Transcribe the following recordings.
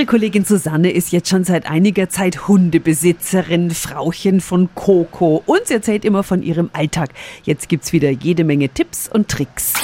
Unsere Kollegin Susanne ist jetzt schon seit einiger Zeit Hundebesitzerin, Frauchen von Coco und sie erzählt immer von ihrem Alltag. Jetzt gibt's wieder jede Menge Tipps und Tricks.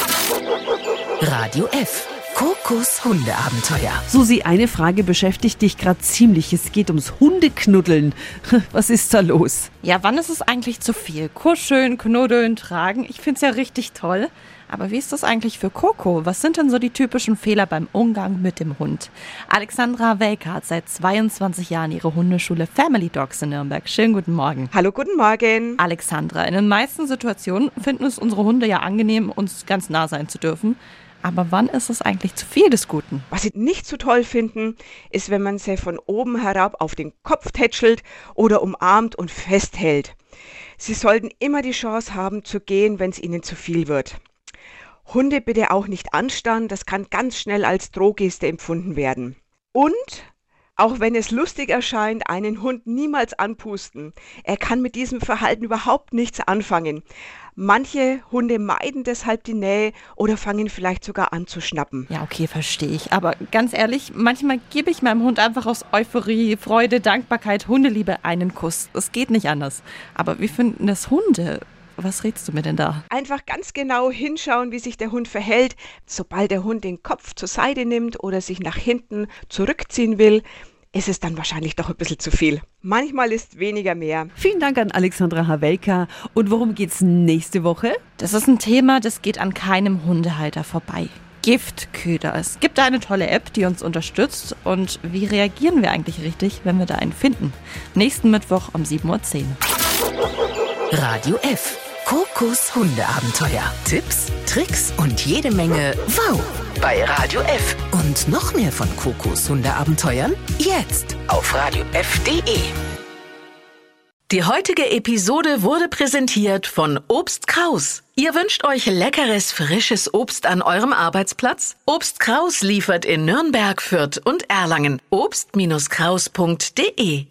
Radio F. Kokos Hundeabenteuer. Susi, eine Frage beschäftigt dich gerade ziemlich. Es geht ums Hundeknuddeln. Was ist da los? Ja, wann ist es eigentlich zu viel? Kuscheln, knuddeln, tragen. Ich find's ja richtig toll. Aber wie ist das eigentlich für Coco? Was sind denn so die typischen Fehler beim Umgang mit dem Hund? Alexandra Welker hat seit 22 Jahren ihre Hundeschule Family Dogs in Nürnberg. Schönen guten Morgen. Hallo, guten Morgen. Alexandra, in den meisten Situationen finden es unsere Hunde ja angenehm, uns ganz nah sein zu dürfen. Aber wann ist es eigentlich zu viel des Guten? Was sie nicht so toll finden, ist, wenn man sie von oben herab auf den Kopf tätschelt oder umarmt und festhält. Sie sollten immer die Chance haben zu gehen, wenn es ihnen zu viel wird. Hunde bitte auch nicht anstarren, das kann ganz schnell als Drohgeste empfunden werden. Und auch wenn es lustig erscheint, einen Hund niemals anpusten. Er kann mit diesem Verhalten überhaupt nichts anfangen. Manche Hunde meiden deshalb die Nähe oder fangen vielleicht sogar an zu schnappen. Ja, okay, verstehe ich. Aber ganz ehrlich, manchmal gebe ich meinem Hund einfach aus Euphorie, Freude, Dankbarkeit, Hundeliebe einen Kuss. Es geht nicht anders. Aber wie finden das Hunde? Was rätst du mir denn da? Einfach ganz genau hinschauen, wie sich der Hund verhält. Sobald der Hund den Kopf zur Seite nimmt oder sich nach hinten zurückziehen will, ist es dann wahrscheinlich doch ein bisschen zu viel. Manchmal ist weniger mehr. Vielen Dank an Alexandra Havelka. Und worum geht's nächste Woche? Das ist ein Thema, das geht an keinem Hundehalter vorbei. Giftköder. Es gibt eine tolle App, die uns unterstützt. Und wie reagieren wir eigentlich richtig, wenn wir da einen finden? Nächsten Mittwoch um 7.10 Uhr. Radio F. Kokos Hundeabenteuer. Tipps, Tricks und jede Menge Wow bei Radio F. Und noch mehr von Kokos Hundeabenteuern jetzt auf radiof.de. Die heutige Episode wurde präsentiert von Obst Kraus. Ihr wünscht euch leckeres, frisches Obst an eurem Arbeitsplatz? Obst Kraus liefert in Nürnberg, Fürth und Erlangen. Obst-Kraus.de